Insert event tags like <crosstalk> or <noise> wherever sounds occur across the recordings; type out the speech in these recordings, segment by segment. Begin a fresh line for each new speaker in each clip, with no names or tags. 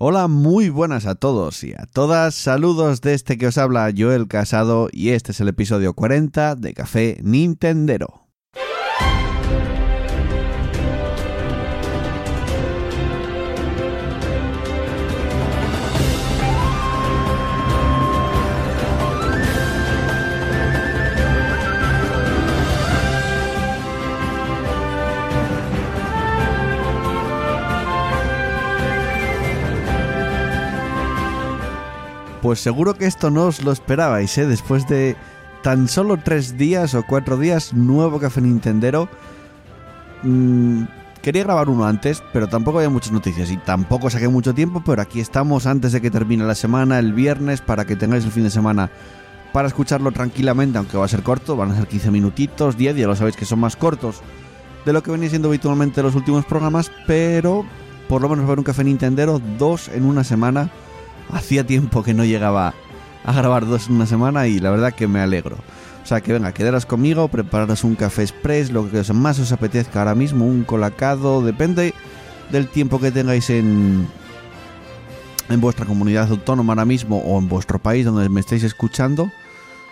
Hola, muy buenas a todos y a todas. Saludos de este que os habla Joel Casado y este es el episodio 40 de Café Nintendero. Pues seguro que esto no os lo esperabais, ¿eh? Después de tan solo tres días o cuatro días, nuevo Café Nintendero. Mm, quería grabar uno antes, pero tampoco había muchas noticias y tampoco saqué mucho tiempo, pero aquí estamos antes de que termine la semana, el viernes, para que tengáis el fin de semana para escucharlo tranquilamente, aunque va a ser corto, van a ser 15 minutitos, 10, ya lo sabéis que son más cortos de lo que venía siendo habitualmente los últimos programas, pero por lo menos va a haber un Café Nintendero, dos en una semana Hacía tiempo que no llegaba a grabar dos en una semana y la verdad que me alegro. O sea que venga, quedaros conmigo, prepararos un café express, lo que más os apetezca ahora mismo, un colacado, depende del tiempo que tengáis en, en vuestra comunidad autónoma ahora mismo o en vuestro país donde me estéis escuchando.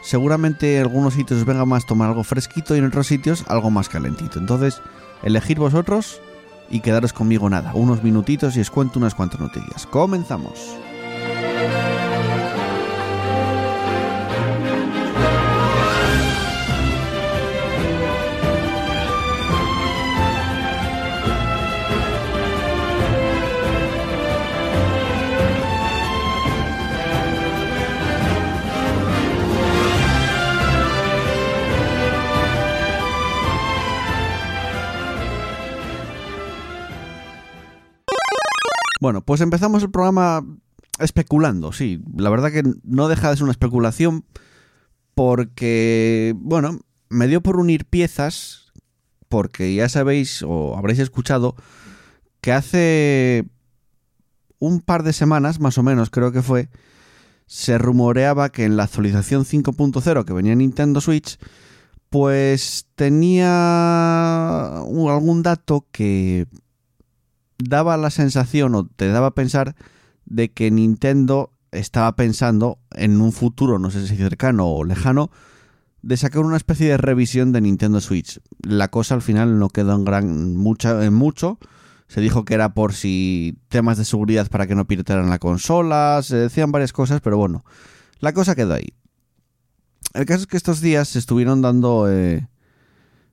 Seguramente en algunos sitios os venga más tomar algo fresquito y en otros sitios algo más calentito. Entonces, elegid vosotros y quedaros conmigo nada, unos minutitos y os cuento unas cuantas noticias. Comenzamos. Bueno, pues empezamos el programa especulando, sí. La verdad que no deja de ser una especulación porque, bueno, me dio por unir piezas porque ya sabéis o habréis escuchado que hace un par de semanas, más o menos creo que fue, se rumoreaba que en la actualización 5.0 que venía en Nintendo Switch, pues tenía algún dato que daba la sensación o te daba a pensar de que Nintendo estaba pensando en un futuro, no sé si cercano o lejano, de sacar una especie de revisión de Nintendo Switch. La cosa al final no quedó en gran mucha, en mucho. Se dijo que era por si temas de seguridad para que no piratearan la consola, se decían varias cosas, pero bueno, la cosa quedó ahí. El caso es que estos días se estuvieron dando, eh,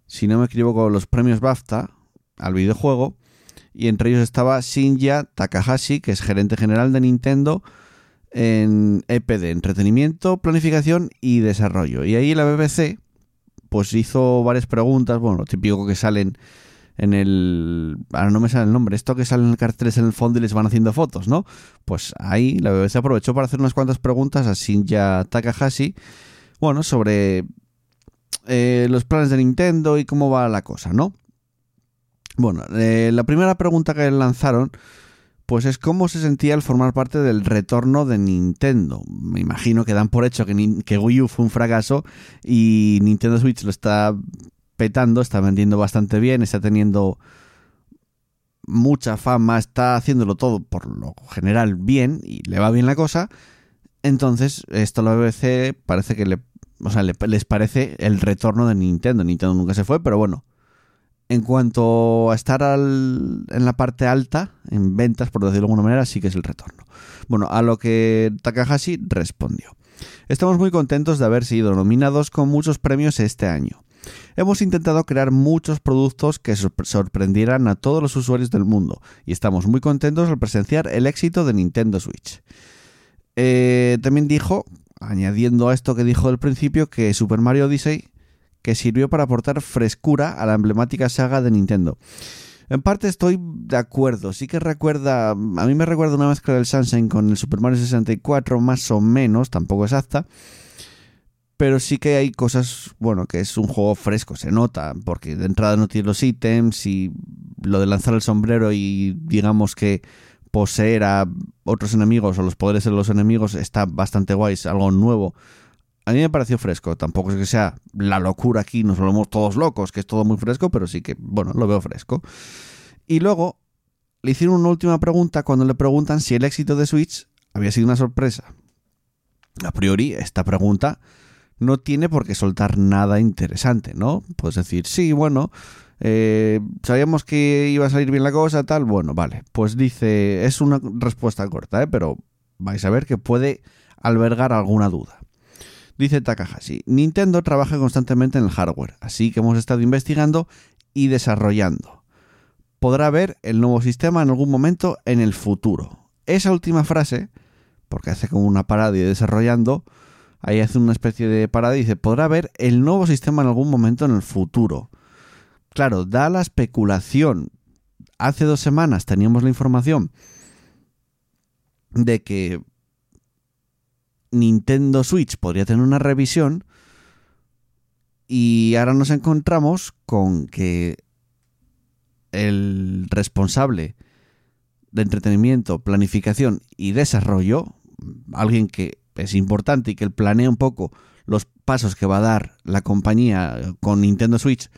si no me equivoco, los premios BAFTA al videojuego y entre ellos estaba Shinya Takahashi, que es gerente general de Nintendo en EPD, entretenimiento, planificación y desarrollo. Y ahí la BBC pues hizo varias preguntas, bueno, lo típico que salen en el... Ahora no me sale el nombre, esto que salen en el carteles en el fondo y les van haciendo fotos, ¿no? Pues ahí la BBC aprovechó para hacer unas cuantas preguntas a Shinya Takahashi, bueno, sobre eh, los planes de Nintendo y cómo va la cosa, ¿no? Bueno, eh, la primera pregunta que lanzaron pues es cómo se sentía al formar parte del retorno de Nintendo. Me imagino que dan por hecho que, Wii U fue un fracaso y Nintendo Switch lo está petando, está vendiendo bastante bien, está teniendo mucha fama, está haciéndolo todo por lo general bien y le va bien la cosa. Entonces, esto a la BBC parece que le, o sea, les parece el retorno de Nintendo. Nintendo nunca se fue, pero bueno, en cuanto a estar en la parte alta, en ventas, por decirlo de alguna manera, sí que es el retorno. Bueno, a lo que Takahashi respondió. Estamos muy contentos de haber sido nominados con muchos premios este año. Hemos intentado crear muchos productos que sorprendieran a todos los usuarios del mundo y estamos muy contentos al presenciar el éxito de Nintendo Switch. Eh, también dijo, añadiendo a esto que dijo al principio, que Super Mario Odyssey que sirvió para aportar frescura a la emblemática saga de Nintendo. En parte estoy de acuerdo, sí que recuerda, a mí me recuerda una mezcla del Sunshine con el Super Mario 64, más o menos, tampoco exacta, pero sí que hay cosas, bueno, que es un juego fresco, se nota, porque de entrada no tiene los ítems y lo de lanzar el sombrero y digamos que poseer a otros enemigos o los poderes de los enemigos está bastante guay, es algo nuevo a mí me pareció fresco. Tampoco es que sea la locura aquí, nos volvemos todos locos, que es todo muy fresco, pero sí que, bueno, lo veo fresco. Y luego, le hicieron una última pregunta cuando le preguntan si el éxito de Switch había sido una sorpresa. A priori, esta pregunta no tiene por qué soltar nada interesante, ¿no? Puedes decir, sí, bueno, eh, sabíamos que iba a salir bien la cosa, tal, bueno, vale. Pues dice, es una respuesta corta, ¿eh? pero vais a ver que puede albergar alguna duda. Dice Takahashi, Nintendo trabaja constantemente en el hardware, así que hemos estado investigando y desarrollando. Podrá ver el nuevo sistema en algún momento en el futuro. Esa última frase, porque hace como una parada y desarrollando, ahí hace una especie de parada y dice, podrá ver el nuevo sistema en algún momento en el futuro. Claro, da la especulación. Hace dos semanas teníamos la información de que Nintendo Switch podría tener una revisión y ahora nos encontramos con que el responsable de entretenimiento, planificación y desarrollo, alguien que es importante y que planea un poco los pasos que va a dar la compañía con Nintendo Switch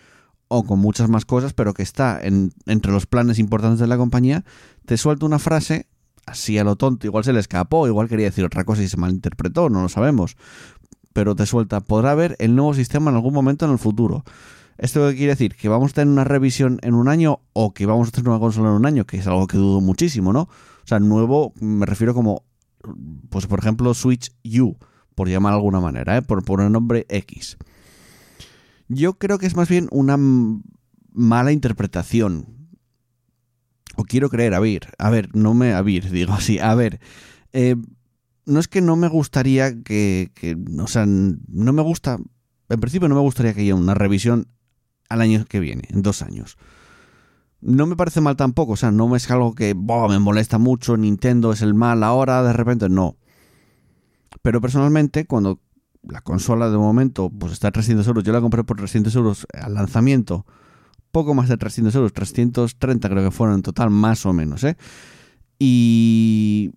o con muchas más cosas, pero que está entre los planes importantes de la compañía, te suelta una frase así a lo tonto, igual se le escapó, igual quería decir otra cosa y se malinterpretó, no lo sabemos. Pero te suelta, podrá haber el nuevo sistema en algún momento en el futuro. ¿Esto qué quiere decir? ¿Que vamos a tener una revisión en un año o que vamos a tener una consola en un año? Que es algo que dudo muchísimo, ¿no? O sea, nuevo me refiero como, pues por ejemplo, Switch U, por llamar de alguna manera, ¿eh? por poner nombre X. Yo creo que es más bien una mala interpretación o quiero creer, a ver, a ver, no me, a ver, <laughs> digo así, a ver, eh, no es que no me gustaría que, que, o sea, no me gusta, en principio no me gustaría que haya una revisión al año que viene, en dos años. No me parece mal tampoco, o sea, no es algo que me molesta mucho, Nintendo es el mal ahora, de repente, no. Pero personalmente, cuando la consola de momento pues está a 300 euros, yo la compré por 300 euros al lanzamiento, poco más de 300 euros, 330 creo que fueron en total, más o menos, ¿eh? Y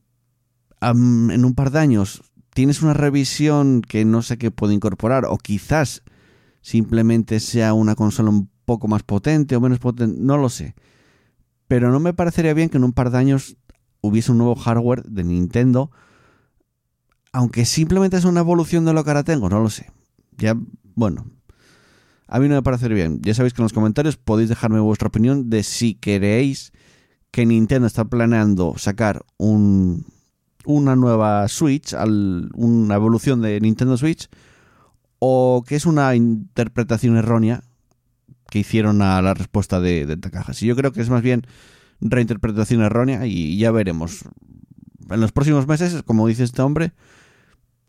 en un par de años tienes una revisión que no sé qué puede incorporar, o quizás simplemente sea una consola un poco más potente o menos potente, no lo sé. Pero no me parecería bien que en un par de años hubiese un nuevo hardware de Nintendo, aunque simplemente es una evolución de lo que ahora tengo, no lo sé. Ya, bueno, a mí no me parece bien. Ya sabéis que en los comentarios podéis dejarme vuestra opinión de si queréis que Nintendo está planeando sacar un, una nueva Switch, una evolución de Nintendo Switch, o que es una interpretación errónea que hicieron a la respuesta de, de Takahashi. Yo creo que es más bien reinterpretación errónea y ya veremos. En los próximos meses, como dice este hombre,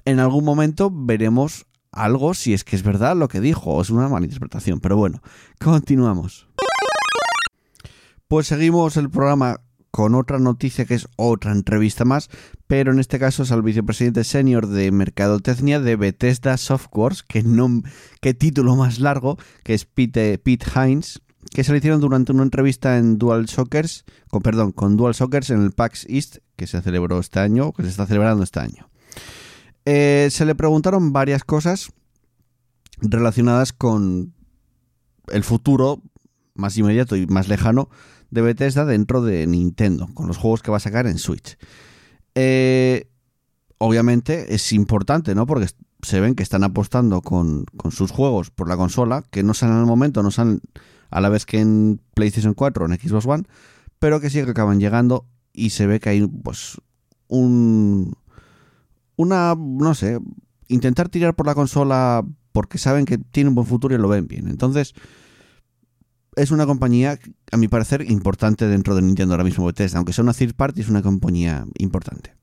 en algún momento veremos algo si es que es verdad lo que dijo o es una mala interpretación. Pero bueno, continuamos. Pues seguimos el programa con otra noticia que es otra entrevista más, pero en este caso es al vicepresidente senior de Mercadotecnia de Bethesda Softworks, que, no, qué título más largo, que es Pete, Pete Hines, que se le hicieron durante una entrevista en Dual Sockers, con, perdón, con Dual Sockers en el PAX East, que se celebró este año, que se está celebrando este año. Eh, se le preguntaron varias cosas relacionadas con el futuro más inmediato y más lejano de Bethesda dentro de Nintendo, con los juegos que va a sacar en Switch. Eh, obviamente es importante, ¿no? Porque se ven que están apostando con, sus juegos por la consola, que no salen al momento, no salen a la vez que en PlayStation 4 o en Xbox One, pero que sí que acaban llegando y se ve que hay pues un, una, no sé, intentar tirar por la consola porque saben que tiene un buen futuro y lo ven bien. Entonces, es una compañía, a mi parecer, importante dentro de Nintendo ahora mismo Bethesda. Aunque sea una third party, es una compañía importante.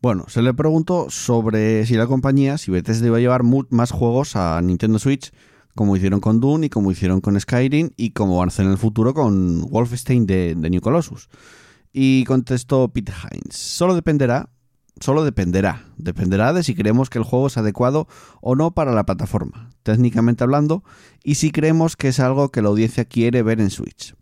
Bueno, se le preguntó sobre si la compañía, si Bethesda iba a llevar más juegos a Nintendo Switch, como hicieron con Dune y como hicieron con Skyrim y como van a hacer en el futuro con Wolfenstein de, de New Colossus. Y contestó Pete Hines, solo dependerá solo dependerá. Dependerá de si creemos que el juego es adecuado o no para la plataforma, técnicamente hablando, y si creemos que es algo que la audiencia quiere ver en Switch.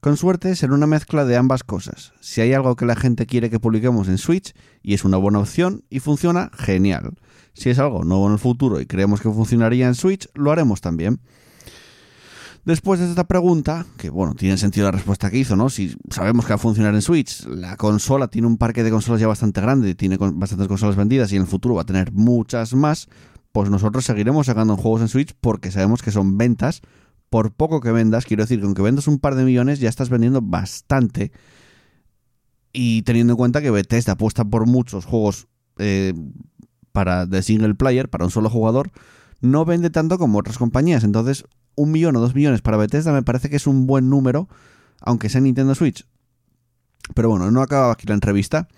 Con suerte será una mezcla de ambas cosas. Si hay algo que la gente quiere que publiquemos en Switch y es una buena opción y funciona, genial. Si es algo nuevo en el futuro y creemos que funcionaría en Switch, lo haremos también. Después de esta pregunta, que bueno, tiene sentido la respuesta que hizo, ¿no? Si sabemos que va a funcionar en Switch, la consola tiene un parque de consolas ya bastante grande, tiene bastantes consolas vendidas y en el futuro va a tener muchas más, pues nosotros seguiremos sacando juegos en Switch porque sabemos que son ventas. Por poco que vendas, quiero decir que aunque vendas un par de millones, ya estás vendiendo bastante. Y teniendo en cuenta que Bethesda apuesta por muchos juegos eh, para de single player, para un solo jugador, no vende tanto como otras compañías. Entonces, un millón o dos millones para Bethesda me parece que es un buen número, aunque sea Nintendo Switch. Pero bueno, no acaba aquí la entrevista.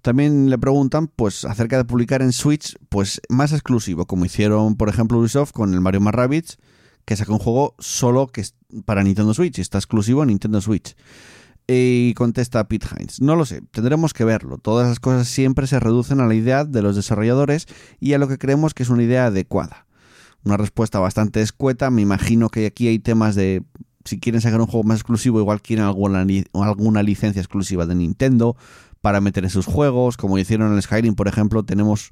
También le preguntan, pues, acerca de publicar en Switch, pues, más exclusivo, como hicieron, por ejemplo, Ubisoft con el Mario Rabbids, que saca un juego solo que es para Nintendo Switch está exclusivo en Nintendo Switch. Y contesta Pete Hines, no lo sé, tendremos que verlo. Todas las cosas siempre se reducen a la idea de los desarrolladores y a lo que creemos que es una idea adecuada una respuesta bastante escueta. Me imagino que aquí hay temas de si quieren sacar un juego más exclusivo, igual quieren alguna, alguna licencia exclusiva de Nintendo para meter en sus juegos, como hicieron en el Skyrim, por ejemplo, tenemos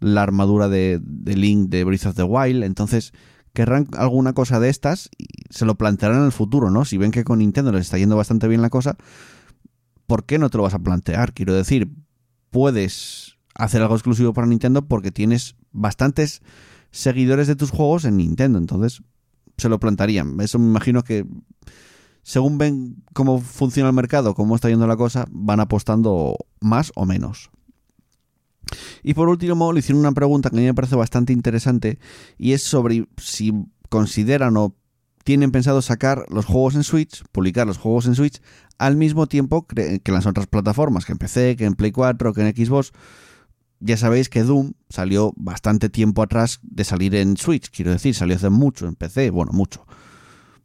la armadura de, Link de Breath of the Wild, entonces querrán alguna cosa de estas y se lo plantearán en el futuro, ¿no? Si ven que con Nintendo les está yendo bastante bien la cosa, ¿por qué no te lo vas a plantear? Quiero decir, puedes hacer algo exclusivo para Nintendo porque tienes bastantes seguidores de tus juegos en Nintendo. Entonces, se lo plantarían. Eso me imagino que, según ven cómo funciona el mercado, cómo está yendo la cosa, van apostando más o menos. Y por último, le hicieron una pregunta que a mí me parece bastante interesante y es sobre si consideran o tienen pensado sacar los juegos en Switch, publicar los juegos en Switch al mismo tiempo que en las otras plataformas, que en PC, que en Play 4, que en Xbox ya sabéis que Doom salió bastante tiempo atrás de salir en Switch, quiero decir, salió hace mucho en PC, bueno, mucho.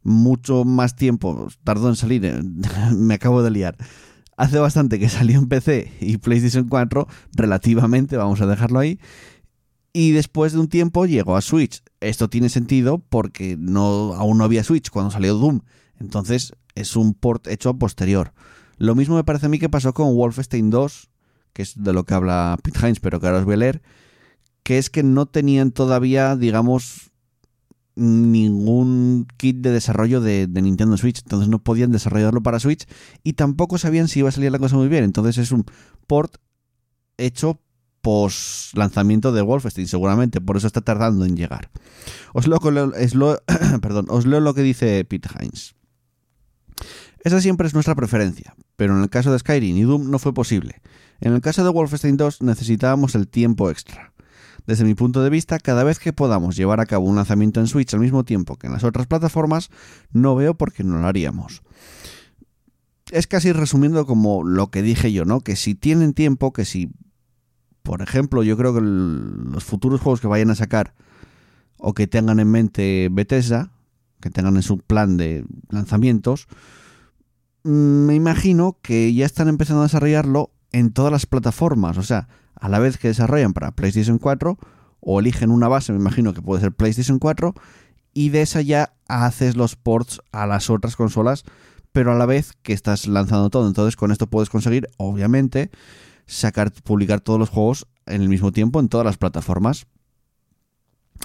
Mucho más tiempo tardó en salir, eh, <laughs> me acabo de liar. Hace bastante que salió en PC y PlayStation 4, relativamente, vamos a dejarlo ahí. Y después de un tiempo llegó a Switch. Esto tiene sentido porque no, aún no había Switch cuando salió Doom. Entonces es un port hecho posterior. Lo mismo me parece a mí que pasó con Wolfenstein 2 que es de lo que habla Pete Hines, pero que ahora os voy a leer, que es que no tenían todavía, digamos, ningún kit de desarrollo de, Nintendo Switch, entonces no podían desarrollarlo para Switch y tampoco sabían si iba a salir la cosa muy bien, entonces es un port hecho post lanzamiento de Wolfenstein, seguramente, por eso está tardando en llegar. Os leo, <clears throat> perdón, os leo lo que dice Pete Hines. Esa siempre es nuestra preferencia, pero en el caso de Skyrim y Doom no fue posible. En el caso de Wolfenstein 2 necesitábamos el tiempo extra. Desde mi punto de vista, cada vez que podamos llevar a cabo un lanzamiento en Switch al mismo tiempo que en las otras plataformas, no veo por qué no lo haríamos. Es casi resumiendo como lo que dije yo, ¿no? Que si tienen tiempo, que si, por ejemplo, yo creo que los futuros juegos que vayan a sacar o que tengan en mente Bethesda, que tengan en su plan de lanzamientos, mm, me imagino que ya están empezando a desarrollarlo en todas las plataformas. O sea, a la vez que desarrollan para PlayStation 4 o eligen una base, me imagino que puede ser PlayStation 4, y de esa ya haces los ports a las otras consolas, pero a la vez que estás lanzando todo. Entonces con esto puedes conseguir, obviamente, sacar, publicar todos los juegos en el mismo tiempo en todas las plataformas.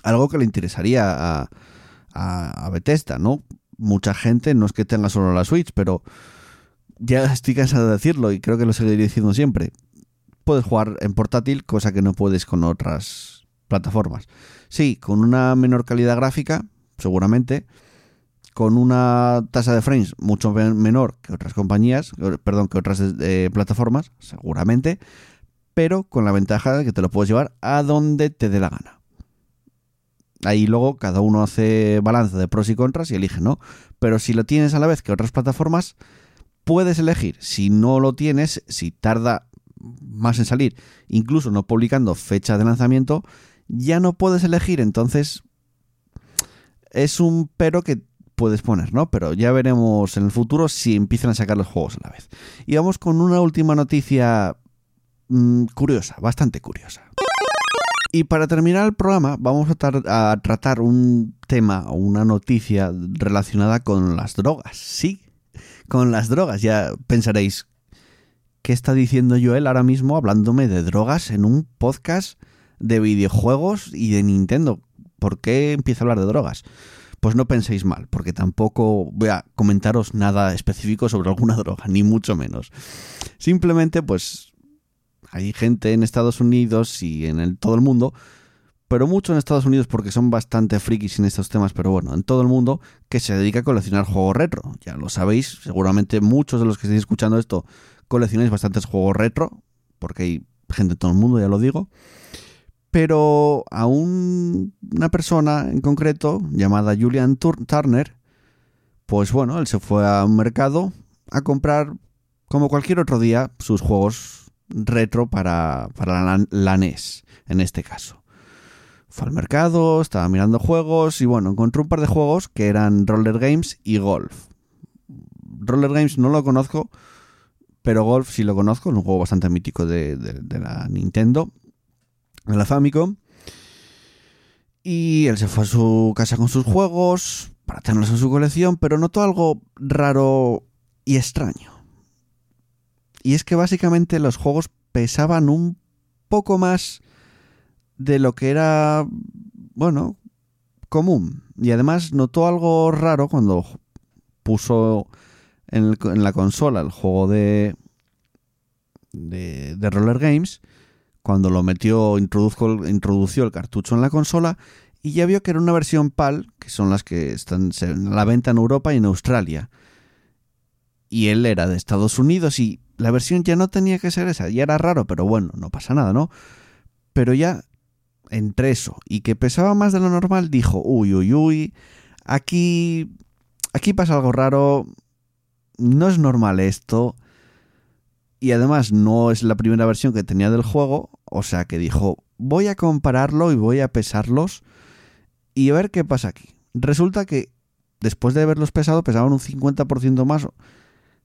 Algo que le interesaría a, a, a Bethesda, ¿no? Mucha gente, no es que tenga solo la Switch, pero ya estoy cansado de decirlo y creo que lo seguiré diciendo siempre. Puedes jugar en portátil, cosa que no puedes con otras plataformas. Sí, con una menor calidad gráfica, seguramente, con una tasa de frames mucho menor que otras compañías, perdón, que otras eh, plataformas, seguramente, pero con la ventaja de que te lo puedes llevar a donde te dé la gana. Ahí luego cada uno hace balance de pros y contras y elige, ¿no? Pero si lo tienes a la vez que otras plataformas, puedes elegir. Si no lo tienes, si tarda más en salir, incluso no publicando fecha de lanzamiento, ya no puedes elegir. Entonces, es un pero que puedes poner, ¿no? Pero ya veremos en el futuro si empiezan a sacar los juegos a la vez. Y vamos con una última noticia mm, curiosa, bastante curiosa. Y para terminar el programa vamos a, a tratar un tema o una noticia relacionada con las drogas. Sí, con las drogas. Ya pensaréis, ¿qué está diciendo Joel ahora mismo hablándome de drogas en un podcast de videojuegos y de Nintendo? ¿Por qué empieza a hablar de drogas? pues no penséis mal, porque tampoco voy a comentaros nada específico sobre alguna <laughs> droga, ni mucho menos. Simplemente, pues hay gente en Estados Unidos y en todo el mundo, pero mucho en Estados Unidos porque son bastante frikis en estos temas, pero bueno, en todo el mundo que se dedica a coleccionar juegos retro. Ya lo sabéis, seguramente muchos de los que estáis escuchando esto coleccionáis bastantes juegos retro, porque hay gente de todo el mundo, ya lo digo. Pero a una persona en concreto, llamada Julian Turner, pues bueno, él se fue a un mercado a comprar, como cualquier otro día, sus juegos retro para, para la, NES, en este caso. Fue al mercado, estaba mirando juegos y bueno, encontró un par de juegos que eran Roller Games y Golf. Roller Games no lo conozco, pero Golf sí lo conozco, es un juego bastante mítico de, de la Nintendo, de la Famicom. Y él se fue a su casa con sus juegos para tenerlos en su colección, pero notó algo raro y extraño. Y es que básicamente los juegos pesaban un poco más de lo que era, bueno, común. Y además notó algo raro cuando puso en, la consola el juego de, de, de, Roller Games, cuando lo metió, introdujo, el cartucho en la consola y ya vio que era una versión PAL, que son las que están a la venta en Europa y en Australia. Y él era de Estados Unidos y la versión ya no tenía que ser esa, ya era raro, pero bueno, no pasa nada, ¿no? Pero ya entre eso y que pesaba más de lo normal, dijo, uy, uy, uy, aquí, aquí pasa algo raro, no es normal esto, y además no es la primera versión que tenía del juego, o sea que dijo, voy a compararlo y voy a pesarlos y a ver qué pasa aquí. Resulta que después de haberlos pesado pesaban un 50% más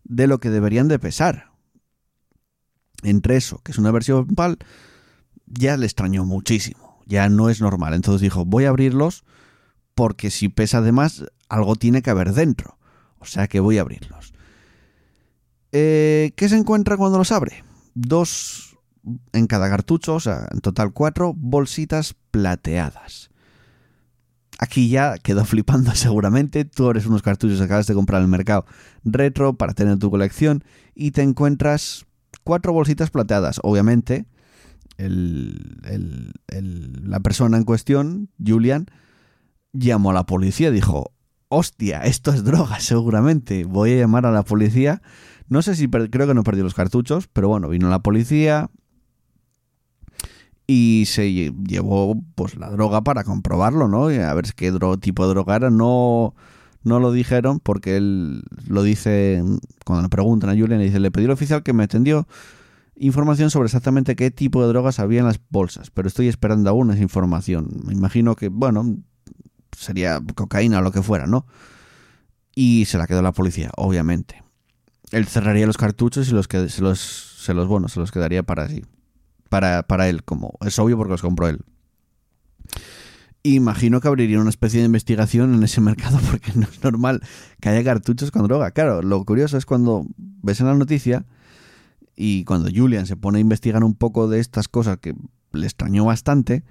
de lo que deberían de pesar entre eso, que es una versión PAL, ya le extrañó muchísimo. Ya no es normal. Entonces dijo, voy a abrirlos porque si pesa de más, algo tiene que haber dentro. O sea que voy a abrirlos. Eh, ¿Qué se encuentra cuando los abre? Dos en cada cartucho, o sea, en total cuatro bolsitas plateadas. Aquí ya quedó <laughs> flipando seguramente. Tú eres unos cartuchos que acabas de comprar en el mercado retro para tener tu colección y te encuentras cuatro bolsitas plateadas. Obviamente, la persona en cuestión, Julian, llamó a la policía. Dijo, hostia, esto es droga, seguramente. Voy a llamar a la policía. No sé si creo que no perdió los cartuchos, pero bueno, vino la policía y se llevó pues la droga para comprobarlo, ¿no? Y a ver qué tipo de droga era. No no lo dijeron porque él lo dice cuando le preguntan a Julian, le dice, le pedí al oficial que me atendió información sobre exactamente qué tipo de drogas había en las bolsas, pero estoy esperando aún esa información. Me imagino que, bueno, sería cocaína o lo que fuera, ¿no? Y se la quedó la policía, obviamente. Él cerraría los cartuchos y los que se los, se los bueno, se los quedaría para sí. Para, para él, como es obvio porque los compró él. Imagino que abriría una especie de investigación en ese mercado <laughs> porque no es normal que haya cartuchos con droga. Claro, lo curioso es cuando ves en la noticia y cuando Julian se pone a investigar un poco de estas cosas que le extrañó bastante,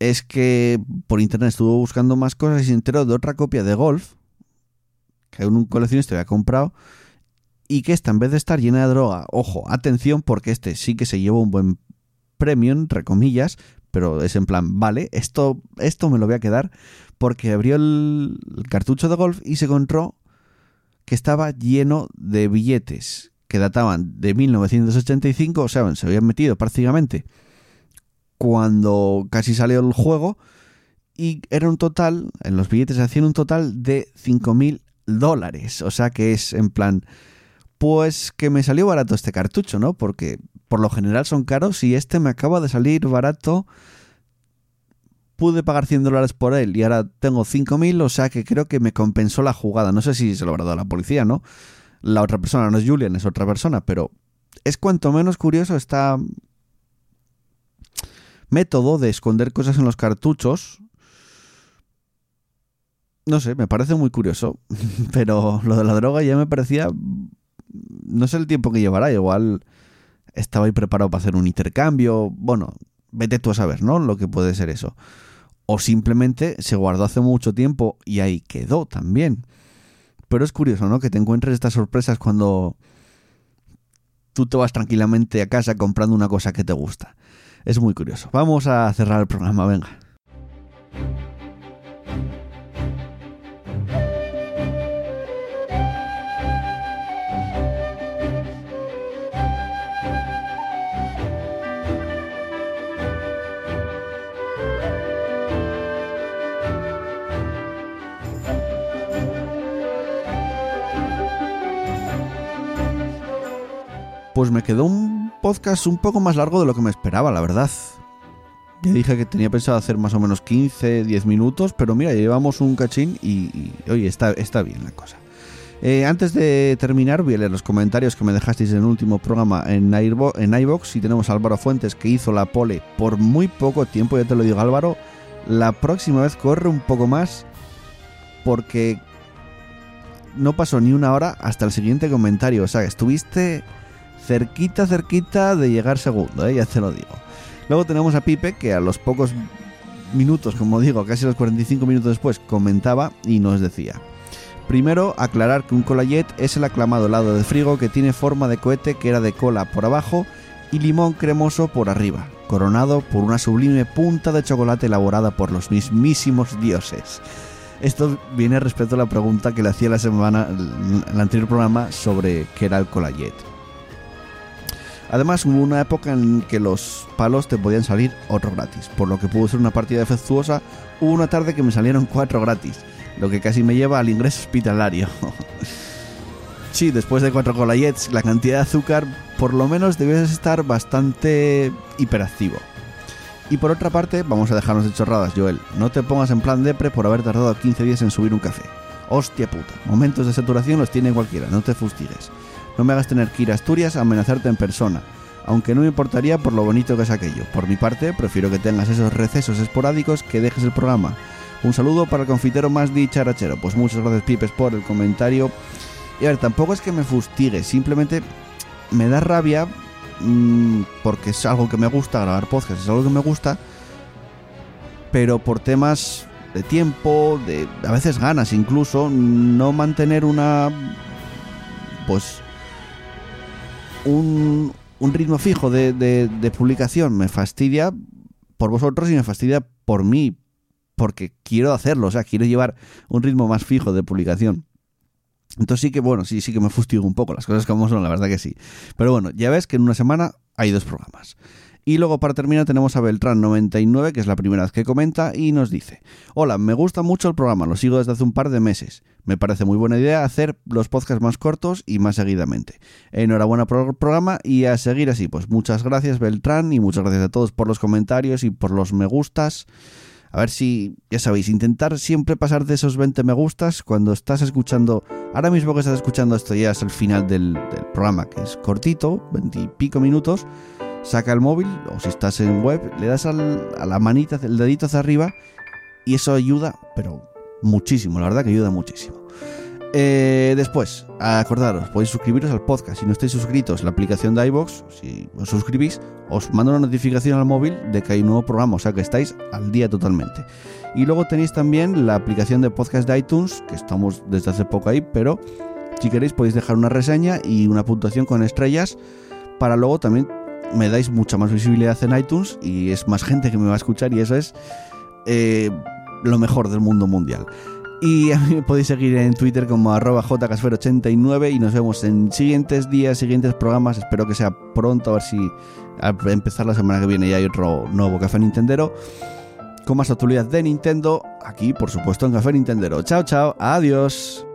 es que por internet estuvo buscando más cosas y se enteró de otra copia de Golf que un coleccionista había comprado y que esta en vez de estar llena de droga, ojo, atención porque este sí que se lleva un buen premio, entre comillas, pero es en plan, vale, esto, esto me lo voy a quedar porque abrió el, cartucho de golf y se encontró que estaba lleno de billetes que databan de 1985, o sea, se habían metido prácticamente cuando casi salió el juego y era un total, en los billetes hacían un total de 5.000 dólares, o sea que es en plan, pues que me salió barato este cartucho, ¿no? Porque por lo general son caros y este me acaba de salir barato. Pude pagar 100 dólares por él y ahora tengo 5.000, o sea que creo que me compensó la jugada. No sé si se lo habrá dado a la policía, ¿no? La otra persona no es Julian, es otra persona, pero es cuanto menos curioso esta método de esconder cosas en los cartuchos. No sé, me parece muy curioso, <laughs> pero lo de la droga ya me parecía... No sé el tiempo que llevará, igual estaba ahí preparado para hacer un intercambio. Bueno, vete tú a saber, ¿no? Lo que puede ser eso. o simplemente se guardó hace mucho tiempo y ahí quedó también. Pero es curioso, ¿no? Que te encuentres estas sorpresas cuando tú te vas tranquilamente a casa comprando una cosa que te gusta. Es muy curioso. Vamos a cerrar el programa, venga. Pues me quedó un podcast un poco más largo de lo que me esperaba, la verdad. Ya dije que tenía pensado hacer más o menos 15, 10 minutos, pero mira, llevamos un cachín y, oye, está, está bien la cosa. Eh, antes de terminar, voy a leer los comentarios que me dejasteis en el último programa en, en iVox y tenemos a Álvaro Fuentes que hizo la pole por muy poco tiempo, ya te lo digo Álvaro, la próxima vez corre un poco más porque no pasó ni una hora hasta el siguiente comentario, o sea, estuviste cerquita, cerquita de llegar segundo, ¿eh? ya te lo digo. Luego tenemos a Pipe, que a los pocos minutos, como digo, casi los 45 minutos después, comentaba y nos decía. Primero, aclarar que un colayet es el aclamado helado de frigo que tiene forma de cohete que era de cola por abajo y limón cremoso por arriba, coronado por una sublime punta de chocolate elaborada por los mismísimos dioses. Esto viene respecto a la pregunta que le hacía la semana, el anterior programa sobre qué era el colayet. Además hubo una época en que los palos te podían salir otro gratis, por lo que pudo ser una partida defectuosa. Hubo una tarde que me salieron cuatro gratis, lo que casi me lleva al ingreso hospitalario. <laughs> sí, después de cuatro colayets, la cantidad de azúcar por lo menos debes estar bastante hiperactivo. Y por otra parte, vamos a dejarnos de chorradas, Joel. No te pongas en plan depre por haber tardado 15 días en subir un café. Hostia puta, momentos de saturación los tiene cualquiera, no te fustigues. No me hagas tener que ir a Asturias a amenazarte en persona, aunque no me importaría por lo bonito que es aquello. Por mi parte, prefiero que tengas esos recesos esporádicos que dejes el programa. Un saludo para el confitero más dicharachero. Pues muchas gracias, Pipes, por el comentario. Y a ver, tampoco es que me fustigue, simplemente me da rabia mmm, porque es algo que me gusta, grabar podcast es algo que me gusta, pero por temas de tiempo, de a veces ganas incluso, no mantener una pues un, ritmo fijo de, publicación me fastidia por vosotros y me fastidia por mí, porque quiero hacerlo, o sea, quiero llevar un ritmo más fijo de publicación. Entonces sí que, bueno, sí, sí que me fustigo un poco, las cosas como son, la verdad que sí. Pero bueno, ya ves que en una semana hay dos programas. Y luego para terminar tenemos a Beltrán99, que es la primera vez que comenta, y nos dice, hola, me gusta mucho el programa, lo sigo desde hace un par de meses. Me parece muy buena idea hacer los podcasts más cortos y más seguidamente. Enhorabuena por el programa y a seguir así. Pues muchas gracias Beltrán y muchas gracias a todos por los comentarios y por los me gustas. A ver si, ya sabéis, intentar siempre pasar de esos 20 me gustas cuando estás escuchando, ahora mismo que estás escuchando esto ya es el final del, programa, que es cortito, 20 y pico minutos saca el móvil o si estás en web, le das a la manita, el dedito hacia arriba y eso ayuda, pero muchísimo, la verdad que ayuda muchísimo. Eh, después, acordaros, podéis suscribiros al podcast. Si no estáis suscritos la aplicación de iBox, si os suscribís, os mando una notificación al móvil de que hay un nuevo programa, o sea que estáis al día totalmente. Y luego tenéis también la aplicación de podcast de iTunes, que estamos desde hace poco ahí, pero si queréis podéis dejar una reseña y una puntuación con estrellas para luego también me dais mucha más visibilidad en iTunes y es más gente que me va a escuchar y eso es eh, lo mejor del mundo mundial. Y a mí me podéis seguir en Twitter como arroba jcasfer89 y nos vemos en siguientes días, siguientes programas. Espero que sea pronto, a ver si al empezar la semana que viene ya hay otro nuevo Café Nintendero. Con más actualidad de Nintendo, aquí por supuesto en Café Nintendero. Chao, chao, adiós.